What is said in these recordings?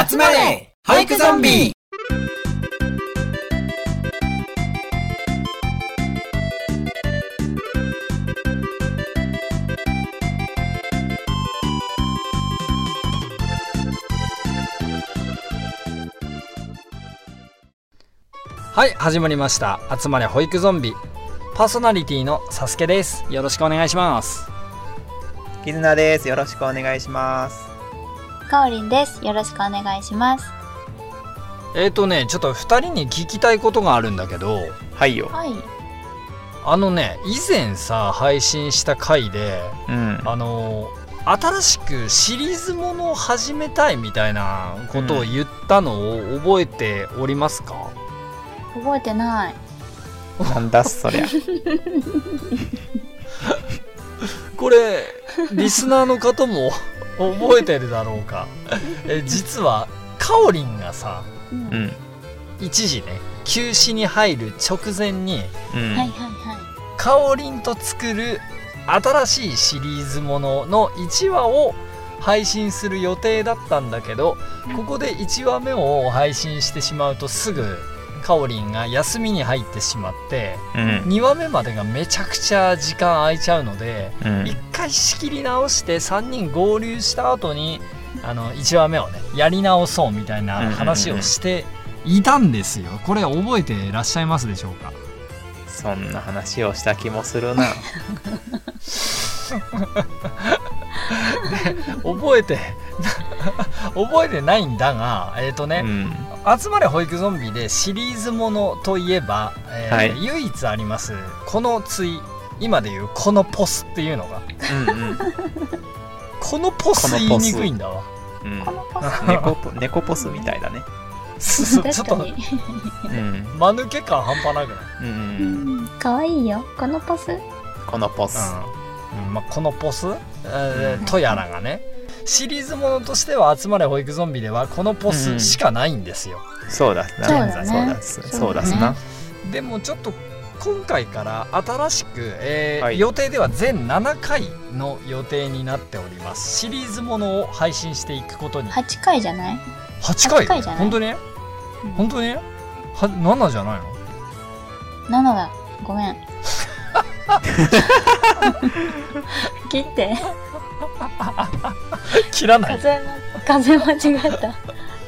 集まれ俳句ゾンビ。はい始まりました。集まれ保育ゾンビ。パーソナリティのサスケです。よろしくお願いします。絆です。よろしくお願いします。かおりんです。よろしくお願いします。えーとねちょっと2人に聞きたいことがあるんだけどはいよ。はい。あのね以前さ配信した回でうん。あの新しくシリーズものを始めたいみたいなことを言ったのを覚えておりますか、覚えてない。なんだそりゃ。これリスナーの方も覚えてるだろうかえ実はかおりんがさうん。一時ね休止に入る直前にうん。かおりんと作る新しいシリーズものの1話を配信する予定だったんだけどここで1話目を配信してしまうとすぐかおりんが休みに入ってしまってうん。2話目までがめちゃくちゃ時間空いちゃうのでうん一回仕切り直して3人合流した後にあの1話目をねやり直そうみたいな話をしていたんですよこれ覚えていらっしゃいますでしょうか？そんな話をした気もするな。覚えて 覚えてないんだがえっ、とね、うん。集まれ保育ゾンビでシリーズものといえば、えーはい唯一ありますこの対今でいうこのポスっていうのがうん このポス言いにくいんだわうん。うんこ。のポス。猫ポ、猫ポスみたいだね。ちょっと。うん。間抜け感半端なくない？うんう。うんん。かわいいよ。このポス？このポス。うんまあ、このポス、えーうんとやらがねシリーズものとしては集まれ保育ゾンビではこのポスしかないんですよ、そうだな。そうだねそうだす。そうだすそうだな。でもちょっと今回から新しく、えーはい予定では全7回の予定になっておりますシリーズものを配信していくことに8回じゃない？8回？8回じゃない？本当に？うん本当に？は7じゃないの ?7 だ。ごめん。切って。切らない風の、風間違えた。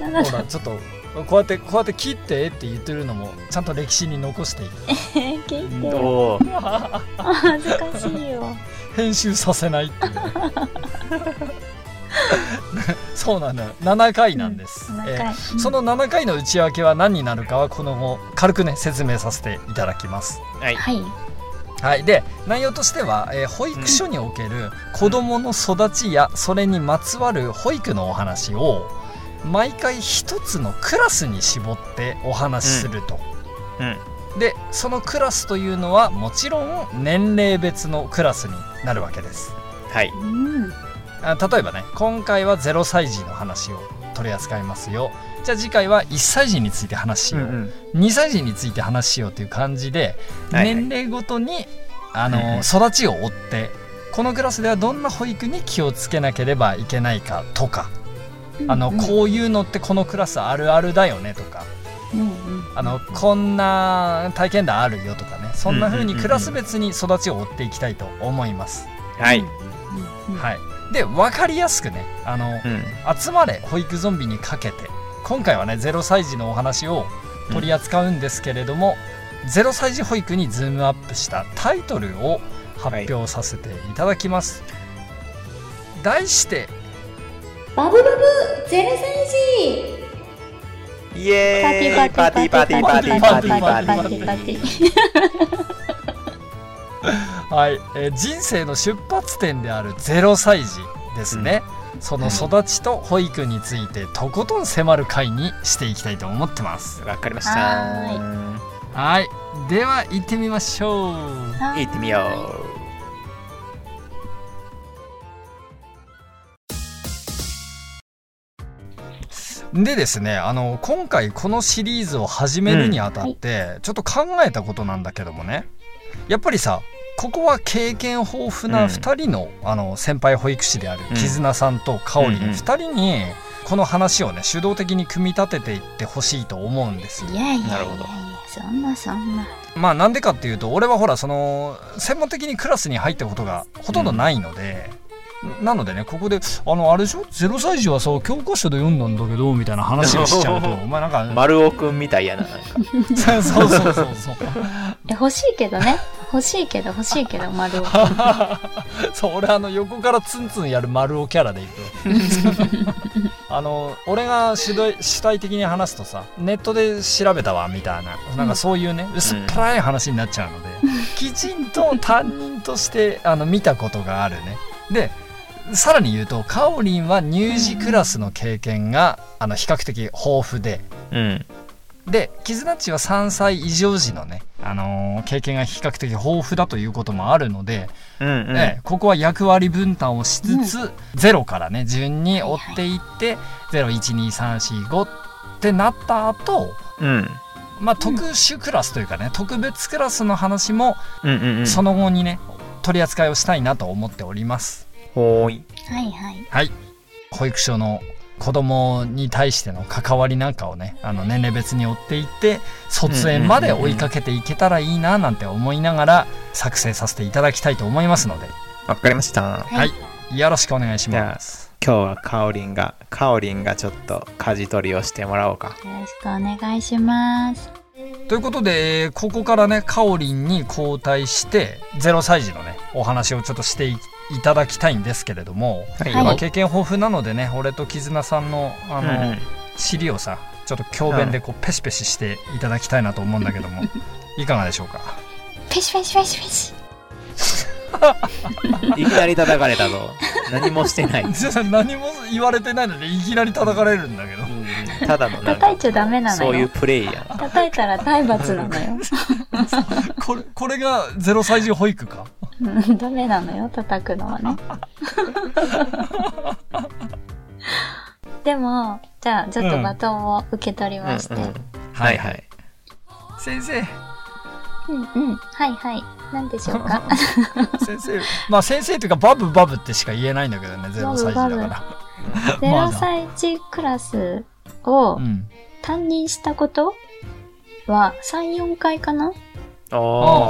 7ほらちょっとこうやってこうやって切ってって言ってるのもちゃんと歴史に残している 切って。おー恥ずかしいよ。編集させないっていうね そうなのよ7回なんです、7え回。ーその7回の内訳は何になるかはこの後軽くね説明させていただきますはい。はい。はいで内容としては、えー保育所における子どもの育ちやそれにまつわる保育のお話を毎回一つのクラスに絞ってお話しすると、うん。でそのクラスというのはもちろん年齢別のクラスになるわけですはい。うん。あ例えばね今回は0歳児の話を取り扱いますよじゃあ次回は1歳児について話しよう、ん。2歳児について話しようという感じで、はいはい年齢ごとにあの、うんうん育ちを追ってこのクラスではどんな保育に気をつけなければいけないかとか、あのうんこういうのってこのクラスあるあるだよねとかうんうん。あのこんな体験談あるよとかねそんな風にうんうんうんうんクラス別に育ちを追っていきたいと思います。はい。うんうん。はい、で分かりやすくねあの、うん。集まれ保育ゾンビにかけて。今回はね0歳児のお話を取り扱うんですけれども、0歳児保育にズームアップしたタイトルを発表させていただきます、題してバブバブゼロ歳児。イエーイ。パーティーパーティーパーティーパーティ。ーパーティーパーティーパーティ。ーはい、えー人生の出発点である0歳児ですね、その育ちと保育についてとことん迫る回にしていきたいと思ってます。わかりました。ははい。では行ってみましょう。行ってみよう。でですねあの今回このシリーズを始めるにあたって、ちょっと考えたことなんだけどもね。やっぱりさここは経験豊富な2人の,、あの先輩保育士であるうん。絆さんとかおりんうんうん。2人にこの話をね主導的に組み立てていってほしいと思うんですよ。いやいやなるほど。そんなそんな。まあなんでかっていうと俺はほらその専門的にクラスに入ったことがほとんどないので、なのでねここであのあれでしょ？0歳児はさ教科書で読んだんだけどみたいな話をしちゃうと お前なんか丸尾くんみたいやな、なんか。そうそうそうそう。そうえ欲しいけどね欲しいけど欲しいけど丸を。そう俺あの横からツンツンやる丸尾キャラでいく あの俺が主題主体的に話すとさネットで調べたわみたいな。なんかそういうね、薄っぺらい話になっちゃうので、きちんと担任としてあの見たことがあるね。でさらに言うとかおりんは乳児クラスの経験が、あの比較的豊富で。うん。でキズナッチは3歳以上時のね、あのー経験が比較的豊富だということもあるので、うんうん。ええここは役割分担をしつつ、ゼロからね順に追っていって、01234ってなった後うん。まあ特殊クラスというかね、特別クラスの話もうんうんうん。その後にね取り扱いをしたいなと思っておりますほーい。はいはいはい保育所の子供に対しての関わりなんかをねあの年齢別に追っていって卒園まで追いかけていけたらいいななんて思いながら作成させていただきたいと思いますのでわかりました。はいよろしくお願いします今日はかおりんが、かおりんがちょっと舵取りをしてもらおうか。よろしくお願いしますということで、えーここからね、かおりんに交代して、0歳児のね、お話をちょっとしていいただきたいんですけれども、はい。経験豊富なのでね、俺と絆さんの、あの、うんうん尻をさ、ちょっと教鞭でこう、ペシペシしていただきたいなと思うんだけども、いかがでしょうか？ペシペシペシペシ いきなり叩かれたぞ。何もしてない。何も言われてないので、いきなり叩かれるんだけど。ただのなんか叩い、ちゃダメなのそういうよプレイやん。叩いたら体罰なのよ これ、これが0歳児保育か？うんダメなのよ叩くのはねでもじゃあちょっとバトンを受け取りまして、うんん、ううんはいはい。先生、うんはいはい何でしょうか？先生。まあ先生というか、バブバブってしか言えないんだけどね、0歳児だから。ま0だ歳児クラスをうん。担任したことは34回かな？ああ、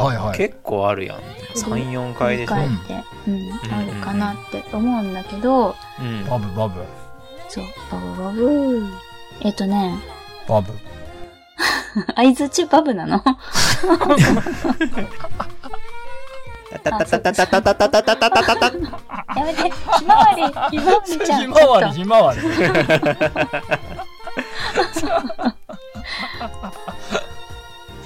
はいはい結構あるやん。3、4回でしょ。4回って、うんあるかなって思うんだけどうん。バブバブ。そうバブバブえっとねバブ。相づちバブなの？タタタタタタタタタタタタタタやめてひまわりひまわりちゃん。ひまわり、ひまわり。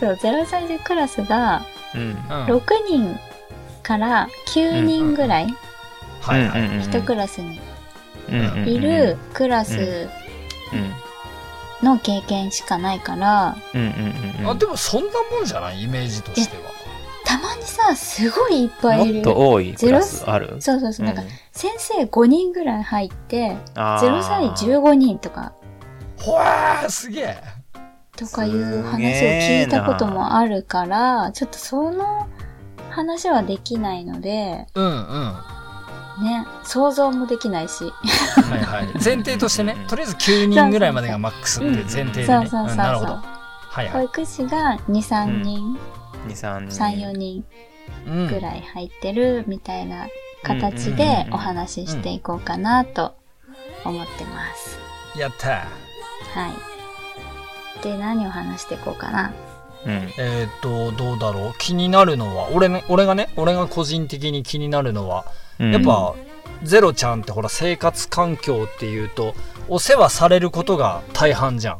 そう0歳児クラスがうん。うん。6人から9人ぐらいはいはい。1クラスにうん。いるクラスの経験しかないからうん。うん。うん。うん。あ、でもそん。なもん。じゃないイメージとしては。たまにさすごいいっぱいいもっると多いクラスある？そうそうそうなんか先生5人ぐらい入って0 0歳15人とかほわー、すげえ。とかいうす話を聞いたこともあるからちょっとその話はできないのでうんうん。はね想像もできないしいはい。前提としてね、とりあえず9人ぐらいまでがマックスっていう前提でね。そうそうそうそうなるほど。はいはい。保育士が23人、2、3人。34人うんぐらい入ってるみたいな形でお話ししていこうかなと思ってます。やったはい。で、何を話していこうかな。うん。えーっと、どうだろう。気になるのは、俺ね、俺がね、俺が個人的に気になるのは、うんやっ、ぱ、ゼロちゃんってほら、生活環境っていうと、お世話されることが大半じゃん。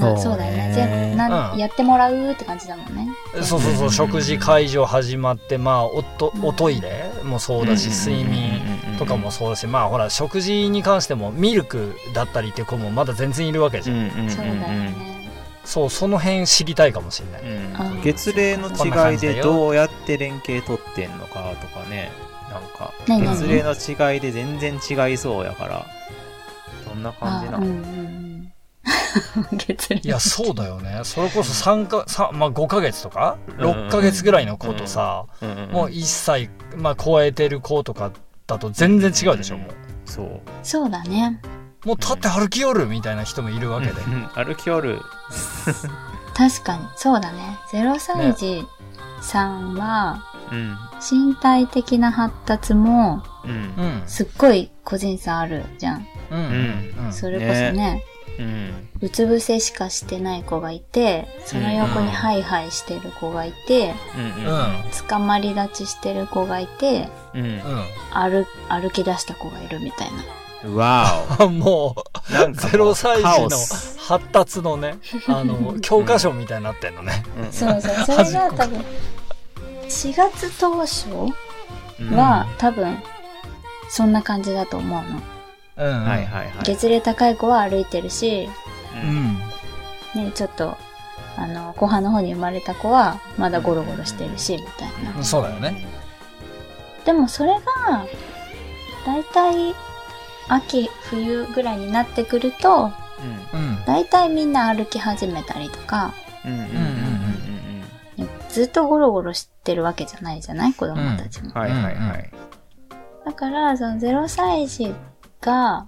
そうそうだよね。ぜなんうんやってもらうって感じだもんね。そうそうそう、食事会場始まって、まあ、おとおトイレもそうだし、睡眠とかもそうだし、まあ、ほら、食事に関しても、ミルクだったりって子もまだ全然いるわけじゃん。うんうんそうだよね。そう、その辺知りたいかもしれない。うんあ月齢の違いでどうやって連携取ってんのかとかねなんか月齢の違いで全然違いそうやからどんな感じなの、うん。月齢いや、そうだよね。それこそ3か、さまあ、5ヶ月とか、うん6ヶ月ぐらいの子とさ、うんうんうんもう1歳、まあ、超えてる子とかだと全然違うでしょ、もう。そうそうだね。もう立って歩きよるみたいな人もいるわけで、うん歩きおる。確かに、そうだね。0歳児さんは、うん。身体的な発達も、うんう。んすっごい個人差あるじゃん。うんうんうんそれこそね、うん。うつ伏せしかしてない子がいて、その横にハイハイしてる子がいて、うん。うん捕まり立ちしてる子がいて、うん。うん歩、歩き出した子がいるみたいな。うん。わもうお。なんかもうゼロ歳児のス発達のねあの教科書みたいになってんのね、うんそうそう、それが多分、4月当初うんは、多分、そんな感じだと思うの。うんうんはいはいはい。月齢高い子は歩いてるし、う。うんんね、ちょっと、あの、後半の方に生まれた子は、まだゴロゴロしてるし、みたいな。そうだよねでもそれが、だいたい、秋、冬ぐらいになってくると、うんだいたいみんな歩き始めたりとか、ずっとゴロゴロしてるわけじゃないじゃない？子供たちも。はいはいはい。だから、その0歳児が、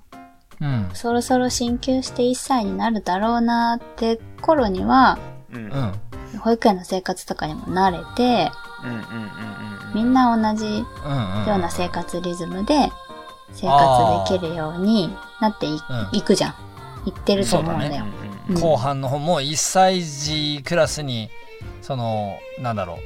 うんそろそろ進級して1歳になるだろうなって頃には、うん。保育園の生活とかにも慣れて。みんな同じような生活リズムで生活できるようになってい,、うんくじゃん。いってると思うんだよ。うん後半の方も1歳児クラスにそのなんだろう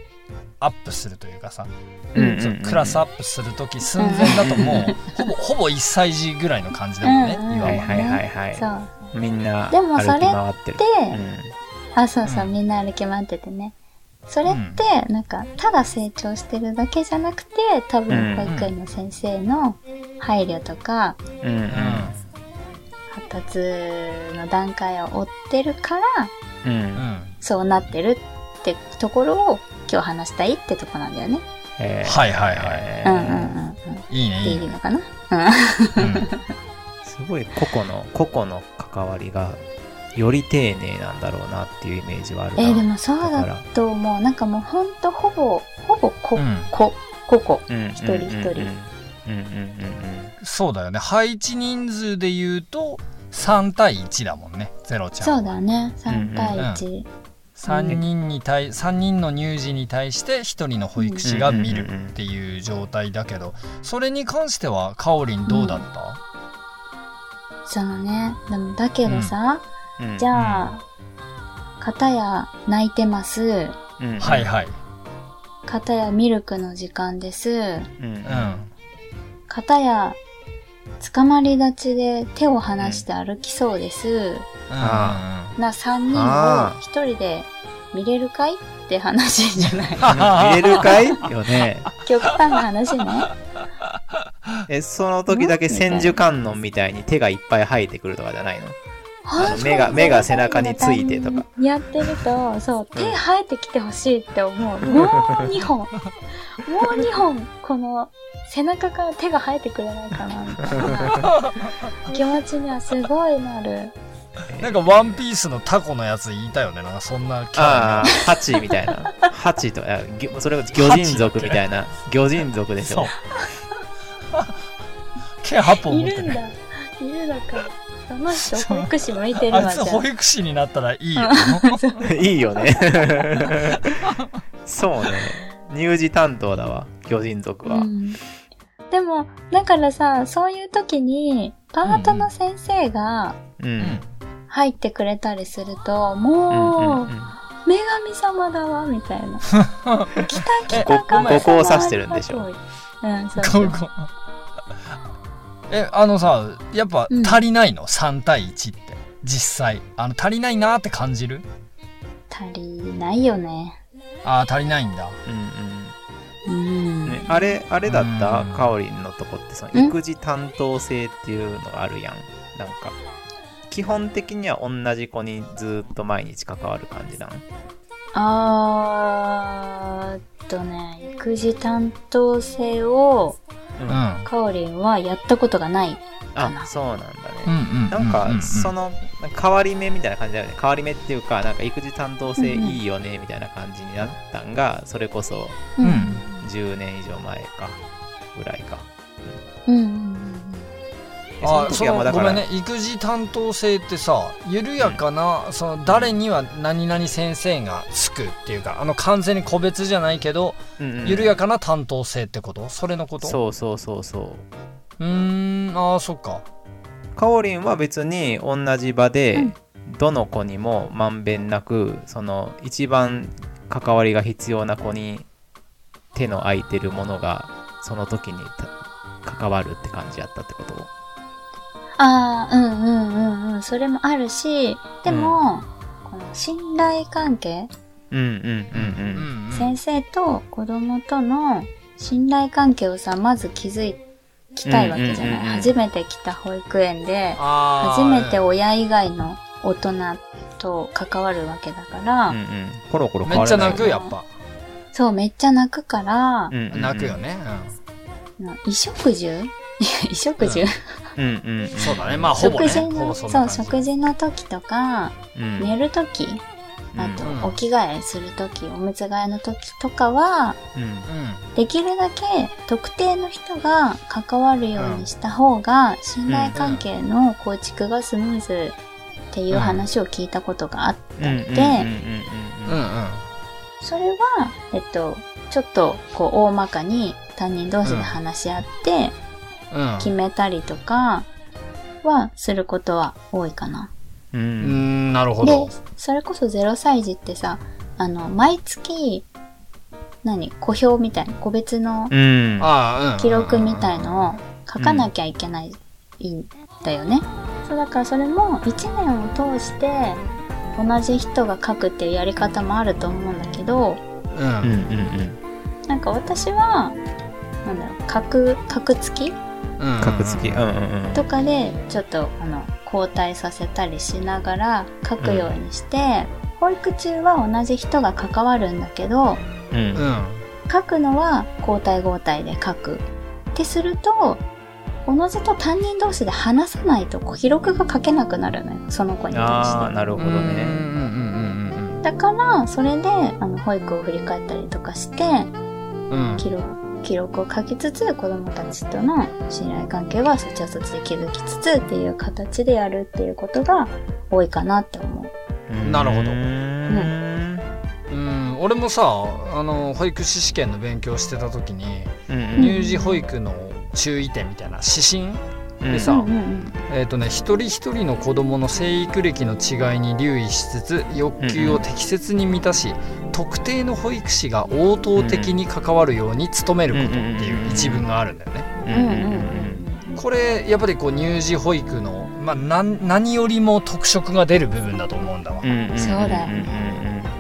アップするというかさ、うん。そうクラスアップする時寸前だともうほぼほぼ1歳児ぐらいの感じだもんね、うんうんいわばはいはいはいはい。そう。みんなでもそれって歩き回ってる。あ、そうそう、うんみんな歩き回っててね。それって、なんか、ただ成長してるだけじゃなくて、多分、保育園の先生の配慮とか、うん。うん。発達の段階を追ってるから、う。うんんそうなってるってところを今日話したいってとこなんだよね。えーはいはいはいえーうんうんうんうん。いいねでいいね、いいのかな？うん すごい個々の、個々の関わりが、より丁寧なんだろうなっていうイメージはあるな。えーでもそうだと思う。なんかもうほんとほぼ、ほぼこ、うんこ、個々。うん、一人一人うんうんうんうんそうだよね配置人数で言うと3対1だもんねゼロちゃんそうはだね。3対1。3人に対3人の乳児に対して1人の保育士が見るっていう状態だけどそれに関してはかおりんどうだった、そのね、でもだけどさ、うんうん。じゃあ、片や泣いてます。うん。はいはい。片やミルクの時間です。うん。うん。片や、捕まり立ちで手を離して歩きそうです。あな3人あを一人で見れるかいって話じゃない 見れるかいよね。極端な話ね。え、その時だけ千手観音みたいに手がいっぱい生えてくるとかじゃないの？あの目が目が背中についてとか。やってると、そう、手生えてきてほしいって思う。もう2本。もう2本、この背中から手が生えてくれないかな、みたいな気持ちにはすごいなる。なんかワンピースのタコのやつ言いたよねなんかそんなキャラああ、ハチみたいな。ハチと、あぎょそれが魚人族みたいな。魚人族でしそうょ。毛8本持ってねいるんだ。いるのか。その人、保育士向いてるわ、あいつじゃ保育士になったらいいよ いいよね。そうね。乳児担当だわ、魚人族あ。は。うんでも、だからさ、そういう時に、パートの先生が入ってくれたりすると、うんうんもう、うん女神様だわ、みたいな。来た来ごた神様ごこを指してるんでしょううん、そうそう。えあのさやっぱうん。足りないの、3対1って。実際。あの足りないなって感じる？足りないよね。ああ足りないんだ。うんうん。うん。ね、あれ、あれだった？うん。かおりんのとこって、そのん。育児担当制っていうのがあるやん。なんか、基本的には同じ子にずっと毎日関わる感じなん？あーっとね、育児担当制を、うんかおりんはやったことがない。かなあ、そうなんだうんね。うんなんか、その、変わり目みたいな感じだよね。変わり目っていうか、なんか育児担当制いいよね、みたいな感じになったんが、それこそうん10年以上前か、ぐらいか。うんうんあその時はまあだから、ごめんね育児担当制ってさ緩やかな、その誰には何々先生がつくっていうかあの完全に個別じゃないけど、うんうん緩やかな担当制ってこと？それのこと？そうそうそうそう。うーんああそっか。かおりんは別に同じ場で、うん。どの子にもまんべんなくその一番関わりが必要な子に手の空いてるものがその時にた関わるって感じやったってこと？ああ、うんうんうんうん。それもあるし、でも、この信頼関係、うんうんうんうん。うん先生と子供との信頼関係をさ、まず築きたいわけじゃない。うんうんうんうん。初めて来た保育園で、初めて親以外の大人と関わるわけだから、うんうん。コロコロ変めっちゃ泣くやっぱ、そう、めっちゃ泣くから、うんうんうん。泣くよね、な衣食住？衣食住、うん。うんうんそうだね。まあほぼね食事ほぼの、そそう、食事の時とか、うん。寝る時、あとうん、お着替えする時、おむつ替えの時とかは、うん。うんできるだけ特定の人が関わるようにした方が、信頼関係の構築がスムーズっていう話を聞いたことがあったので、うんうんうんうんうんそれは、えっと、ちょっと、こう、大まかに担任同士で話し合って、うん決めたりとかは、することは多いかな。ううんんなるほでど、それこそ0歳児ってさ、あの、毎月、何小表みたいな、個別の記録みたいのを書かなきゃいけないんだよね。そうだからそれも1年を通して同じ人が書くっていうやり方もあると思うんだけど、うん。うんうんうん。なんか私は、なんだろう、書く、書く付きうん格付きうんうんうん。とかでちょっとあの交代させたりしながら書くようにして、保育中は同じ人が関わるんだけど、うん。うん書くのは交代交代で書く。ってすると、おのずと担任同士で話さないと記録が書けなくなるのよ。その子に対して。ああなるほどうんうんねうんうんだから、それで、あの、保育を振り返ったりとかして、うんうん。記録、記録を書きつつ、子供たちとの信頼関係はそっちはそっちで築きつつっていう形でやるっていうことが多いかなって思う。なるほど。うん。うん。俺もさあの保育士試験の勉強してた時にうん乳児保育の注意点みたいな指針うんでさうんうんうん。えっ、とね一人一人の子供の生育歴の違いに留意しつつ欲求を適切に満たし、特定の保育士が応答的に関わるように努めることっていう一文があるんだよね。これやっぱりこう乳児保育の、まあ、なん何よりも特色が出る部分だと思うんだわ。そうだ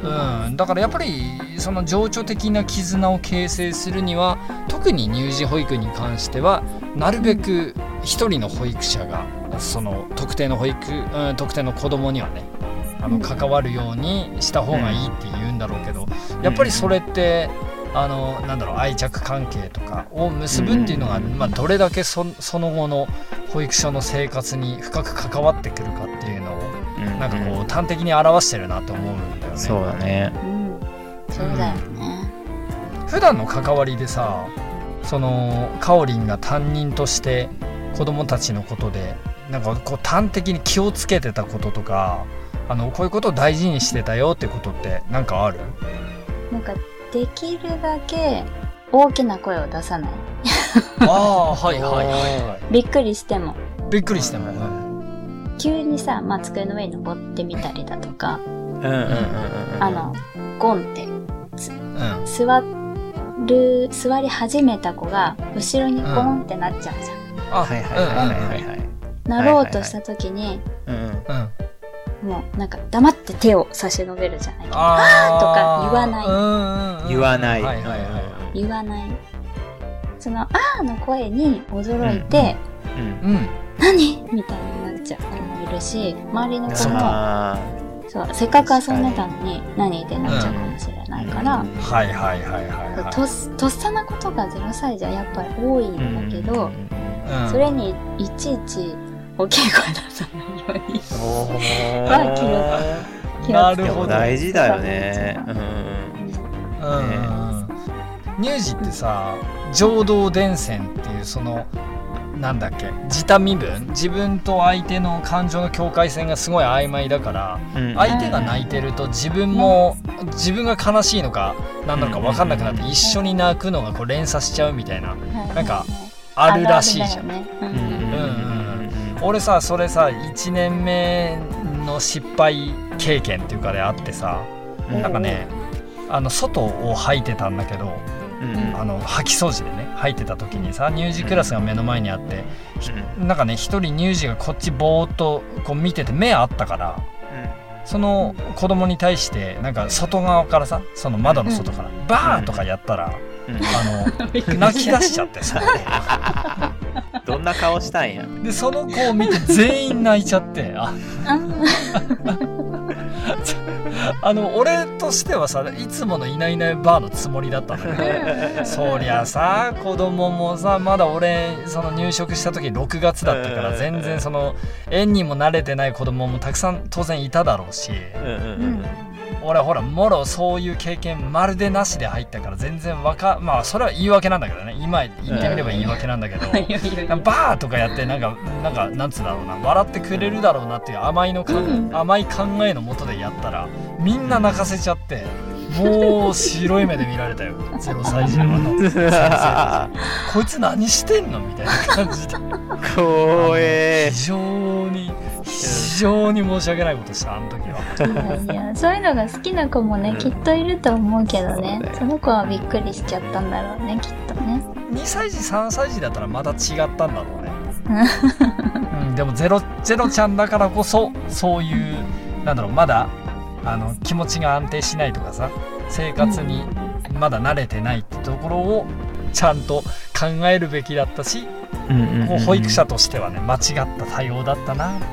うん、だからやっぱりその情緒的な絆を形成するには特に乳児保育に関してはなるべく一人の保育者がその特定の保育、うん、特定の子供にはねあのうん関わるようにした方がいいって言うんだろうけどやっぱりそれってあのなんだろう愛着関係とかを結ぶっていうのが、まあ、どれだけそその後の保育所の生活に深く関わってくるかっていうのをうんなんかこう端的に表してるなと思うんだよね。そうだねうん。そうだよね。普段の関わりでさそのかおりんが担任として子供たちのことでなんかこう端的に気をつけてたこととかあのこういうことを大事にしてたよってことってなんかある？なんか、できるだけ大きな声を出さない。ああはいはいはびっくりしても。いびっくりしても、急にさ、まあ、机の上に登ってみたりだとか、うんうんうんうん。あの、ゴンって、うん。座る、座り始めた子が、後ろにゴンってなっちゃうじゃん。あはいはいはいはいはい。はいなろうとした時に、うんうんうんうんもうなんか黙って手を差し伸べるじゃない。あー。とか言わない。うんうんうん。言わない。はいはいはい言わない。その、あーの声に驚いて、うんうん。何？みたいになっちゃう子もいるし、周りの子も、あそう、せっかく遊んでたのに、何ってなっちゃうかもしれないから、はいはいはいはいはい。とっとっさなことが0歳じゃやっぱり多いーんだけど、うんそれにいちいち大きい声出さないは気を気をつけてなるほど。大事だよね。うん。うん。うんうん乳児ってさ浄土伝染っていうそのなんだっけ自他身分？自分と相手の感情の境界線がすごい曖昧だからうん。相手が泣いてると自分も自分が悲しいのか何なのか分かんなくなって一緒に泣くのがこう連鎖しちゃうみたいななんかあるらしいじゃん。あるあるね。うんうんうん俺さそれさ1年目の失敗経験っていうかであってさうん。なんかねあの外を吐いてたんだけどうんうん。あの掃き掃除でね吐いてた時にさ乳児クラスが目の前にあってなんかね一人乳児がこっちぼーっとこう見てて目あったからその子供に対してなんか外側からさその窓の外からバーとかやったらうん。あの泣き出しちゃってさ どんな顔したんや？でその子を見て全員泣いちゃってあ あの俺としてはさいつものいないいないバーのつもりだったんだけどそりゃさ子供もさまだ俺その入植した時6月だったからうん全然その園にも慣れてない子供もたくさん当然いただろうし。うんうんううん。ん。俺ほらもろそういう経験まるでなしで入ったから全然わかまあそれは言い訳なんだけどね。今言ってみれば言い訳なんだけど。バーとかやってなんかなんかなんつうんだろうな。笑ってくれるだろうなっていう甘いのか、うん。甘い考えのもとでやったらみんな泣かせちゃってもう白い目で見られたよ。0歳児の先生 こいつ何してんのみたいな感じで。怖え。非常に非常に申し訳ないことしたあの時は。いやいやそういうのが好きな子もね、うん。きっといると思うけどね。その子はびっくりしちゃったんだろうねきっとね。2歳児3歳児だったらまた違ったんだろうね、うん、でもゼロゼロちゃんだからこそそういうなんだろうまだあの気持ちが安定しないとかさ生活にまだ慣れてないってところをちゃんと考えるべきだったし、こう保育者としてはね間違った対応だったなと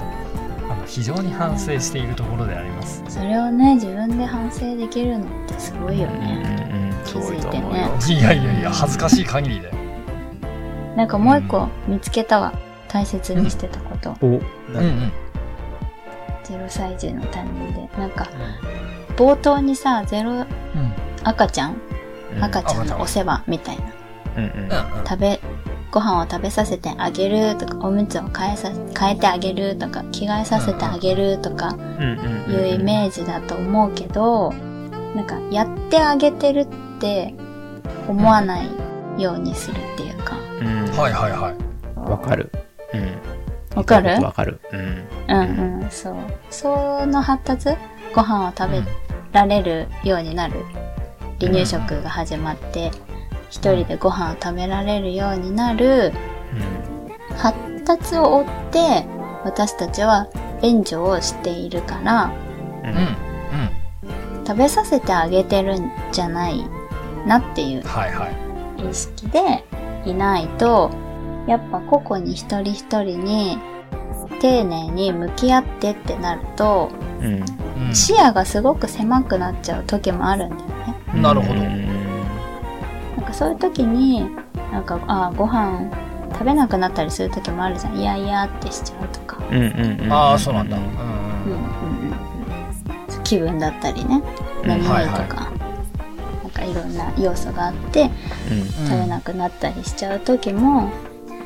あの非常に反省しているところであります。それをね自分で反省できるのってすごいようんね、うんうん。気づいてね。いやいやいや恥ずかしい限りだよ。なんかもう一個見つけたわ。大切にしてたこと、お。うんうん0歳児の担任でなんか冒頭にさゼロうん。赤ちゃん？うん。赤ちゃんのお世話みたいな。うんうん。うん食べご飯を食べさせてあげるとかおむつを変えさ変えてあげるとか着替えさせてあげるとかうんうん。いうイメージだと思うけどなんかやってあげてるって思わないようにするっていうか。うん。はいはいはい。わかる。うんわかる？わかる。うん。うんうんそう。その発達ご飯を食べられるようになる。離乳食が始まって一人でご飯を食べられるようになる。発達を追って私たちは援助をしているからうん。うん。うん食べさせてあげてるんじゃないなっていうはいはい。意識でいないとやっぱ個々に一人一人に丁寧に向き合ってってなるとうん。うん。視野がすごく狭くなっちゃう時もあるんだよね。なるほど。うん。なんかそういう時になんかあご飯食べなくなったりする時もあるじゃん。いやいやってしちゃうとか、うんうんうんああそうなんだ。うんうんうん。うんうんうん、気分だったりね。うん。眠いとか、はいはなんかいろんな要素があってうん。食べなくなったりしちゃう時も、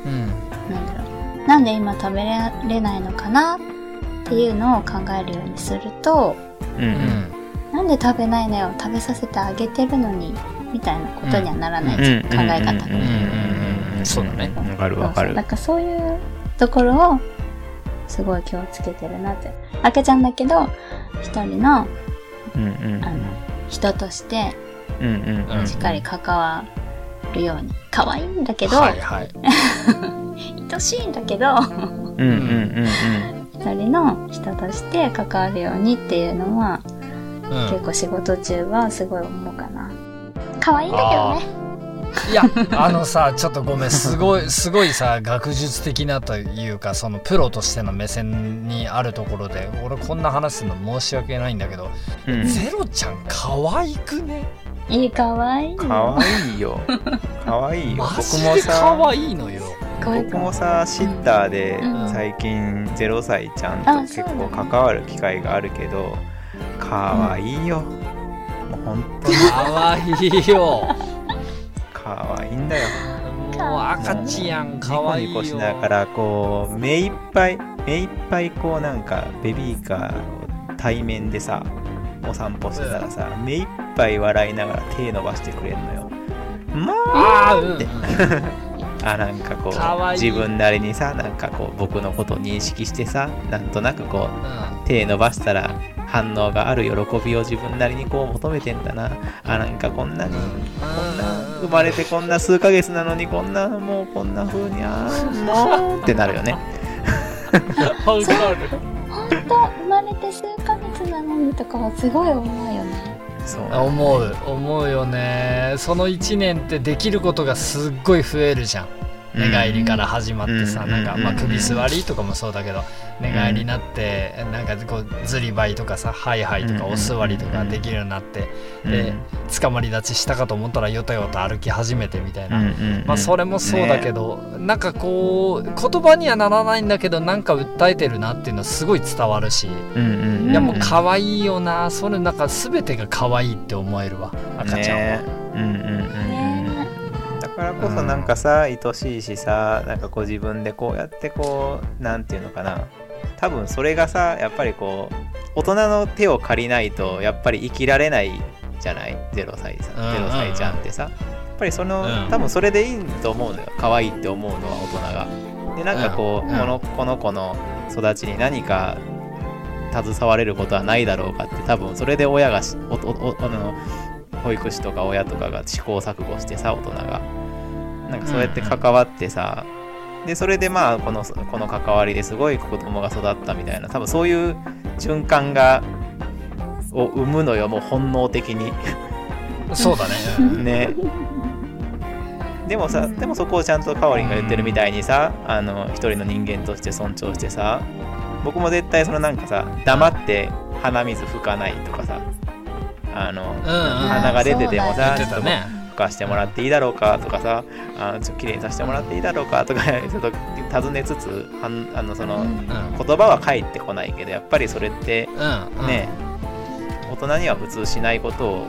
うん。なんだろうなんで今食べれないのかなっていうのを考えるようにするとうんうん。なんで食べないのよ食べさせてあげてるのにみたいなことにはならないじゃん、考え方が。うんうんうんうんそうだね。わかるわかる。そうそうなんかそういうところをすごい気をつけてるなって。赤ちゃんだけど一人のうんうんあの人としてうんうんうんしっかり関わるように。可愛いんだけど、はいはい。愛しいんだけど。うんうんうん一人の人として関わるようにっていうのは、うん。結構仕事中はすごい思うかな。可愛いんだけどね。いやあのさちょっとごめん。すごい すごいさ学術的なというかそのプロとしての目線にあるところで俺こんな話するの申し訳ないんだけど、うん。ゼロちゃん可愛くね？いい可愛い。かわいいよ。かわいいよ。マ僕もさ可愛いのよ。僕もさシッターでうん。最近0歳ちゃんとあ結構関わる機会があるけどかわいいよ。もう本当に。可愛いよ。かわいいんだよ。ももう赤ちゃんニかわいいよ。コニコしながらこう目いっぱい目いっぱいこうなんかベビーカーを対面でさお散歩してたらさ、目いっぱい笑いながら手伸ばしてくれんのよ。まあって。あなんかこかわいい。う自分なりにさなんかこう僕のことを認識してさなんとなくこううん。手伸ばしたら反応がある喜びを自分なりにこう求めてんだな。あなんかこんなにこんな生まれてこんな数ヶ月なのにこんなもうこんな風にあーもうってなるよね。わかる。ほんと生まれて数ヶ月なのにとかはすごい思うよねそう思う思うよね。その1年ってできることがすっごい増えるじゃん。寝返りから始まってさ、うんなんか、まあ、うん首座りとかもそうだけど寝返りになって、なんかこうずりばいとかさハイハイとかうんお座りとかできるようになって、うんで捕まり立ちしたかと思ったらよたよた歩き始めてみたいな、まあそれもそうだけど、なんかこう言葉にはならないんだけどなんか訴えてるなっていうのはすごい伝わるし、いやもう可愛いよな。それなんか全てが可愛いって思えるわ。赤ちゃんは。ね。うんうんうんからこそなんかさ愛しいしさなんかこう自分でこうやってこうなんていうのかな。多分それがさやっぱりこう大人の手を借りないとやっぱり生きられないじゃない？0歳さうんうんうん。0歳ちゃんってさ。やっぱりその、うん。多分それでいいと思うのよ。可愛いって思うのは大人が。でなんかこう、うん。このこの子の育ちに何か携われることはないだろうかって多分それで親がしおおおあの保育士とか親とかが試行錯誤してさ大人がなんかそうやって関わってさ、でそれでまあこのこの関わりですごい子供が育ったみたいな多分そういう循環がを生むのよもう本能的にそうだね。う んねでもさでもそこをちゃんとかおりんが言ってるみたいにさあの一人の人間として尊重してさ僕も絶対そのなんかさ黙って鼻水拭かないとかさあの、うんうん鼻が出ててもそうさ言ってたね。してもらっていいだろうかとかさあちょっと綺麗にさせてもらっていいだろうかとか ちょっと尋ねつつあのそのうん。うん言葉は返ってこないけどやっぱりそれってうん。うん。ね、大人には普通しないことを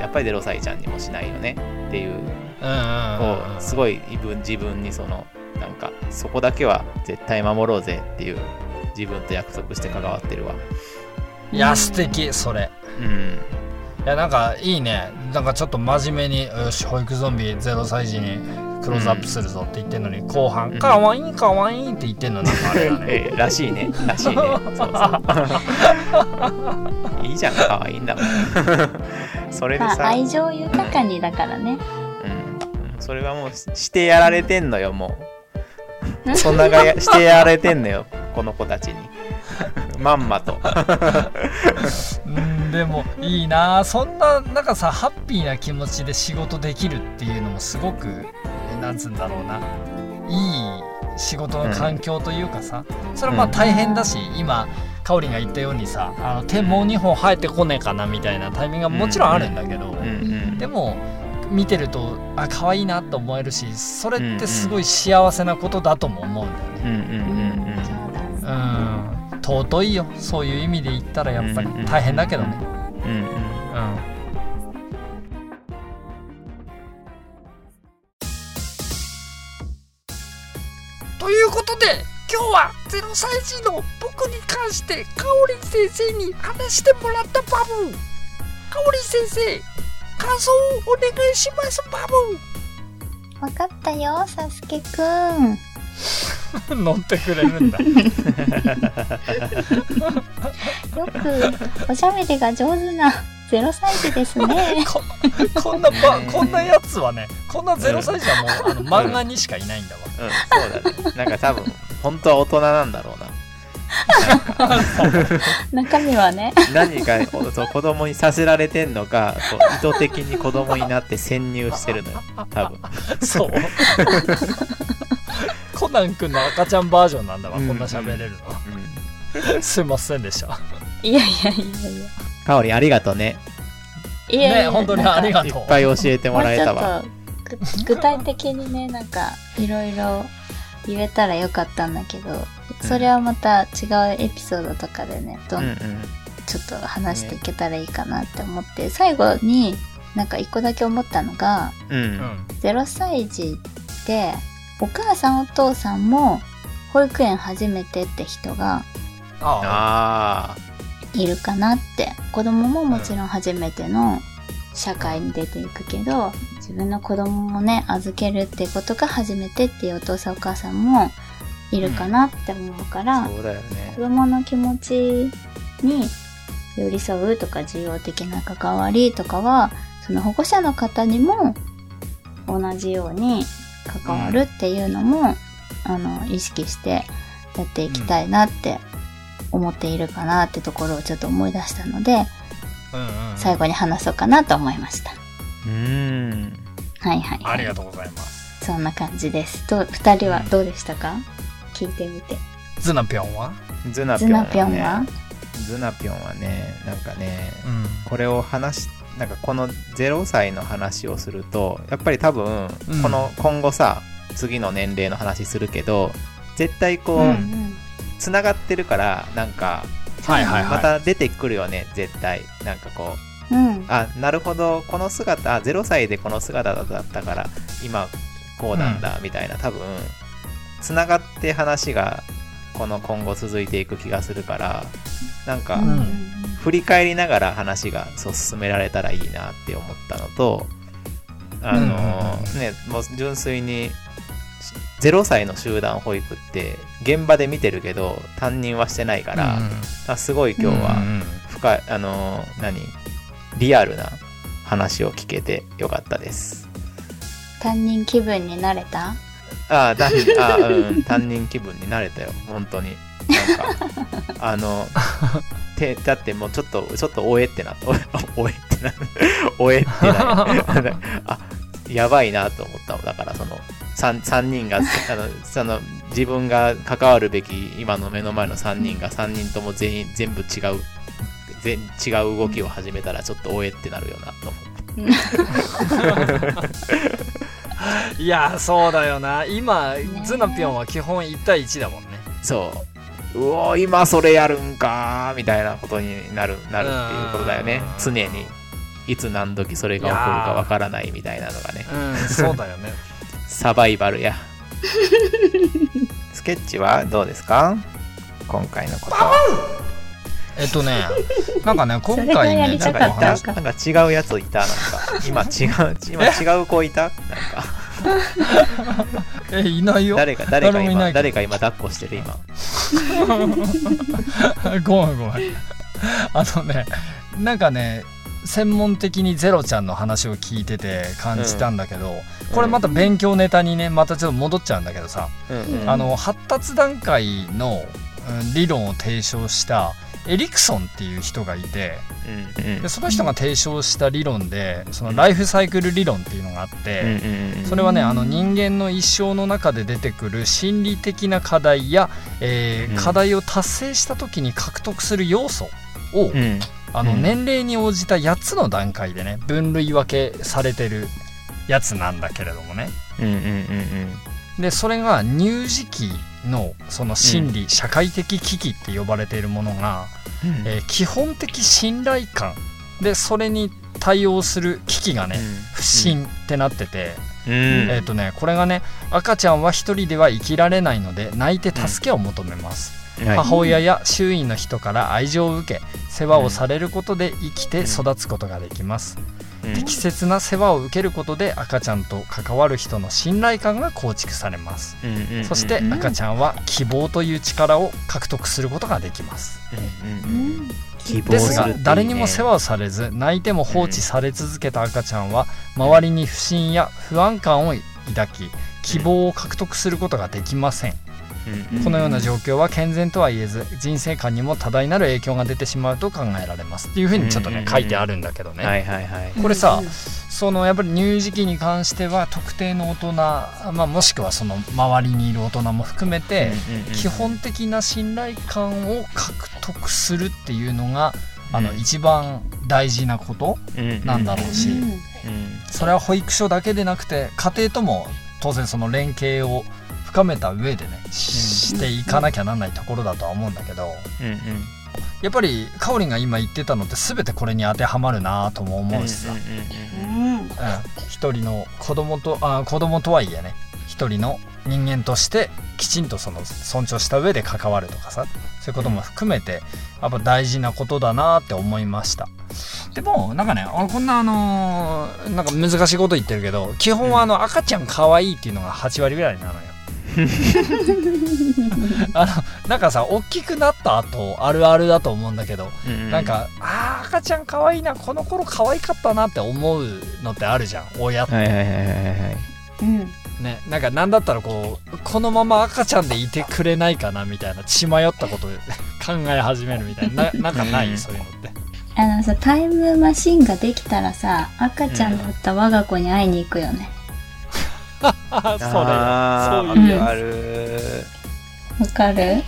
やっぱり0歳ちゃんにもしないよねっていううんうんうん。こうすごい自分自分にそのなんかそこだけは絶対守ろうぜっていう自分と約束して関わってるわ。いや素敵それ。うんいやなんかいいね。なんかちょっと真面目に「よし保育ゾンビ0歳児にクローズアップするぞ」って言ってんのに、後半うん「かわいいかわいい」って言ってんのなんかあれだね。ええらしいね。らしいね。そうそう。いいじゃん可愛いんだもん。それでまあさ、愛情豊かにだからね。うん、それはもうししてやられてんのよもう。そんながやしてやられてんのよこの子たちに まんまと。うんでもいいな。そんななんかさハッピーな気持ちで仕事できるっていうのもすごくえなんつうんだろうな。いい仕事の環境というかさ、それはまあ大変だし、今かおりんが言ったようにさあの手もう2本生えてこねえかなみたいなタイミングがもちろんあるんだけど、うん。うん。でも見てるとあ可愛いなと思えるしそれってすごい幸せなことだとも思うんだよね。うん尊いよ。そういう意味で言ったらやっぱり大変だけどね。うん。うんうんということで今日は0歳児の僕に関してかおりん先生に話してもらったバブかおりん先生感想をお願いしますバわかったよサスケくん。ブ乗ってくれるんだよくおしゃべりが上手な0歳児ですねここんなばこんなやつはねこんな0歳児はもうあの漫画にしかいないんだわうん、そうだね。なんか多分、本当は大人なんだろうな。中身はね何かおそう子供にさせられてんのか、こう意図的に子供になって潜入してるのよ。多分。そう。コナン君の赤ちゃんバージョンなんだわ、うんこんな喋れるのは。うん。すいませんでした。いやいやいやいやかおりんありがとうね。いやいやね、本当にありがいとう。っぱい教えてもらえたわ。具体的にねなんかいろいろ言えたらよかったんだけどそれはまた違うエピソードとかでねどうんんちょっと話していけたらいいかなって思って最後になんか一個だけ思ったのがうん。う。うんん。0歳児して、お母さんお父さんも保育園初めてって人がいるかなって。子供ももちろん初めての社会に出ていくけど、自分の子供もね、預けるってことが初めてっていうお父さんお母さんもいるかなって思うから、あそうだよ子ね供の気持ちに寄り添うとか需要的な関わりとかは、その保護者の方にも同じように関わるっていうのも、あの、意識してやっていきたいなって思っているかなってところをちょっと思い出したので、うんうんうん。最後に話そうかなと思いました。うーん。はいはい、はい。ありがとうございます。そんな感じです。と、二人はどうでしたか、聞いてみて。ズナピョンは？ズナズナピョンはねピョンは？ズナピョンはねなんかねうん。これを話しなんかこの0歳の話をするとやっぱり多分うんこの今後さ次の年齢の話するけど絶対こうんう。うんつながってるからなんかはいはいはいまた出てくるよね絶対なんかこううん。あなるほどこの姿あ0歳でこの姿だったから今こうなんだみたいな、多分つながって話がこの今後続いていく気がするからなんか、振り返りながら話がそう進められたらいいなって思ったのとあのうん。ねもう純粋に0歳の集団保育って現場で見てるけど担任はしてないから、あすごい今日はうんうん深いあの何リアルな話を聞けてよかったです。担任気分になれた？ああ、だあうん、担任気分になれたよ、本当に。なんか、あの、てだってもうちょっと、ちょっとおえってな。おえってなおえってなあ、やばいなと思っただから、その、3, 三人が、あの、その、自分が関わるべき今の目の前の3人が3人とも全員、全部違う、全違う動きを始めたらちょっとおえってなるよなと思って。いやそうだよな今ねズナピョンは基本1対1だもんねそう。うおー今それやるんかーみたいなことになるなるっていうことだよね。うん。常に。いつ何時それが起こるかわからないみたいなのがね。うんそうだよね。サバイバルや。スケッチはどうですか？今回のこと。えっとねなんかね 今回ねなんか違うやついた？なんか。今違う今違う子いた？なんか えいないよ。誰か誰か今誰か今抱っこしてる今。ごめんごめん。あのねなんかね専門的にゼロちゃんの話を聞いてて感じたんだけど、これまた勉強ネタにねまたちょっと戻っちゃうんだけどさ、うん。うん。あの発達段階のうん理論を提唱したエリクソンっていう人がいてでその人が提唱した理論でそのライフサイクル理論っていうのがあって、それはねあの人間の一生の中で出てくる心理的な課題や、えーうん。課題を達成した時に獲得する要素を、うん。あのうん。年齢に応じた8つの段階でね分類分けされてるやつなんだけれどもね。でそれが乳児期のその心理、社会的危機って呼ばれているものが、うん。えー基本的信頼感でそれに対応する危機がね、不信ってなってて、うん。えっ、とねこれがね赤ちゃんは一人では生きられないので泣いて助けを求めます、はい。母親や周囲の人から愛情を受け世話をされることで生きて育つことができます、うん適切な世話を受けることで赤ちゃんと関わる人の信頼感が構築されます。そしてうん赤ちゃんは希望という力を獲得することができます。うんうんうん。希望ですが誰にも世話をされず泣いても放置され続けた赤ちゃんは周りに不信や不安感を抱き希望を獲得することができませんうんうんこのような状況は健全とは言えず人生観にも多大なる影響が出てしまうと考えられますっていうふうにちょっとうんうんうんね書いてあるんだけどね、はいはいはい。これさうんそのやっぱり乳児期に関しては特定の大人、まあ、もしくはその周りにいる大人も含めて基本的な信頼感を獲得するっていうのがあのうん。一番大事なことなんだろうしうん。うん。それは保育所だけでなくて家庭とも当然その連携を深めた上でねししていかなきゃなんないところだとは思うんだけどうんうん。やっぱりかおりんが今言ってたのって全てこれに当てはまるなとも思うしさ、一人の子供とあ子供とはいえね一一人の人間としてきちんとその尊重した上で関わるとかさそういうことも含めてやっぱ大事なことだなって思いました。でもなんかねあこんなあのーなんか難しいこと言ってるけど基本はあの赤ちゃん可愛いっていうのが8割ぐらいなのよ あのなんかさ大きくなった後あるあるだと思うんだけど、なんかあー赤ちゃん可愛いなこの頃可愛かったなって思うのってあるじゃん親って、はいはいはいはいはいうん。ねなんかなんだったらこうこのまま赤ちゃんでいてくれないかなみたいな血迷ったこと 考え始めるみたいな。ななんかない、うん。そういうのって。あのさ、タイムマシンができたらさ、赤ちゃんだった我が子に会いに行くよね。うだ よあそういうーある。わかる？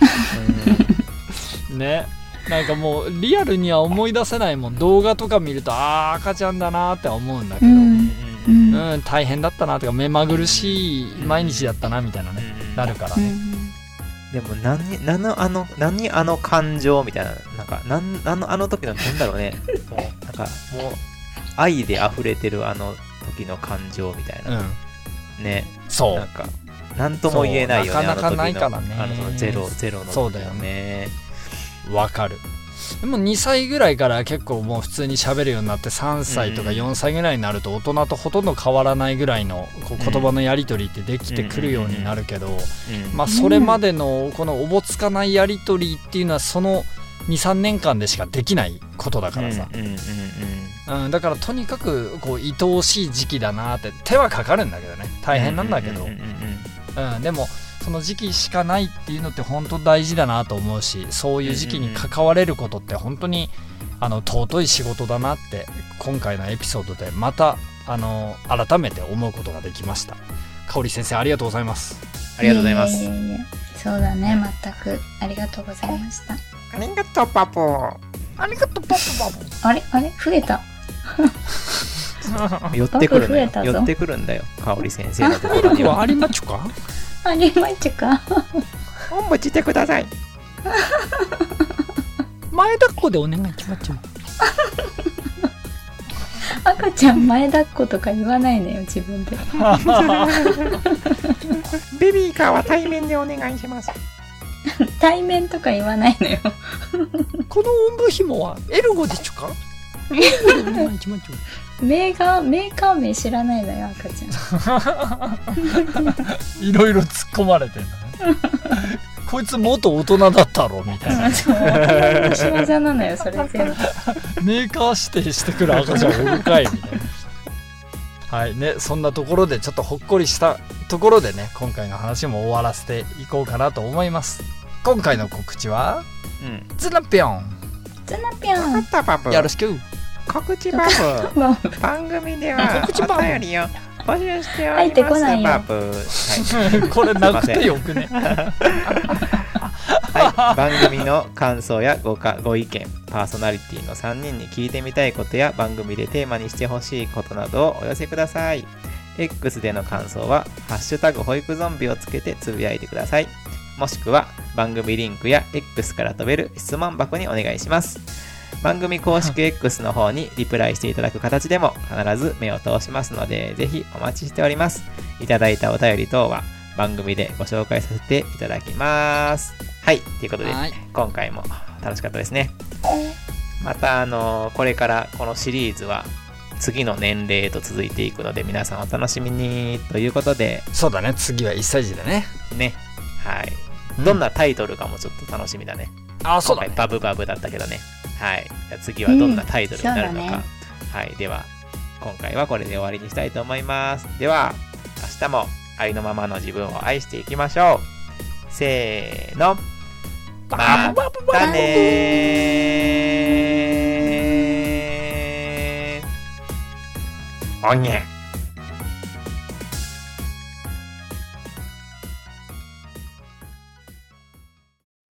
ね。なんかもうリアルには思い出せないもん。動画とか見るとあー赤ちゃんだなって思うんだけど、う。うん。うん。ん。ん。大変だったなとか目まぐるしい毎日だったなみたいなね、なるからね、うん。でも何何のあの何あの感情みたいななんかなんあのあの時のなんだろうね。もうなんかもう愛で溢れてるあの時の感情みたいな、うんね。そなんか何とも言えないよねなかなかないからね。あのそのゼロゼロの時そうだよね。うわかる。でも2歳ぐらいから結構もう普通に喋るようになって3歳とかうん。4歳ぐらいになると大人とほとんど変わらないぐらいのこううん。言葉のやり取りってできてくるようになるけど、うんまあそれまでのこのおぼつかないやり取りっていうのはその23年間でしかできないことだからさ、うんだからとにかくこう愛おしい時期だなって手はかかるんだけどね。大変なんだけど、うんうんうんうん、でもその時期しかないっていうのって本当大事だなと思うしそういう時期に関われることって本当にあの尊い仕事だなって今回のエピソードでまたあの改めて思うことができました。香織先生ありがとうございます。ありがとうございますややいやそうだね、全く。ありがとうございました。ありがとうパポ。ありがとうパパパあれ？あれ？増えた。寄ってくるのよ。寄ってくるんだよ香織先生のところには。はありまちゅか。ありまちゅか。おんぶしてください前抱っこでお願いします 赤ちゃん前抱っことか言わないのよ、自分で。ベビーカーは対面でお願いします。対面とか言わないのよ。このおんぶ紐はエルゴでちゅか？メーカー、メーカー名知らないのよ、赤ち いろいろ突っ込まれてんだね。こいつ元大人だったろみたいな。ゃん。そう、親の仕業なのよ、それ全部。メーカー指定してくる赤ちゃんおるかいみたいな。はいねそんなところでちょっとほっこりしたところでね今回の話も終わらせていこうかなと思います。今回の告知はうん。ズナピョンツナピョン。よろしく告知バブ 番組では告知バブお便りを募集してお入ってりますこないよ。バブはい。これなくてよくね。はい、番組の感想やごかご意見、パーソナリティの3人に聞いてみたいことや番組でテーマにしてほしいことなどをお寄せください。X での感想は、ハッシュタグ保育ゾンビをつけてつぶやいてください。もしくは、番組リンクや X から飛べる質問箱にお願いします。番組公式 X の方にリプライしていただく形でも必ず目を通しますので、ぜひお待ちしております。いただいたお便り等は番組でご紹介させていただきます。はい、ということで、はい今回も楽しかったですね。また、あのこれからこのシリーズは次の年齢へと続いていくので、皆さんお楽しみにということで、そうだね次は1歳児だねね、はい。うんどんなタイトルかもちょっと楽しみだね。あそうだね今回バブバブだったけどね。はい。じゃあ次はどんなタイトルになるのか。うんそうはい。では、今回はこれで終わりにしたいと思います。では、明日もありのままの自分を愛していきましょう。せーの。またねー。おにゃ。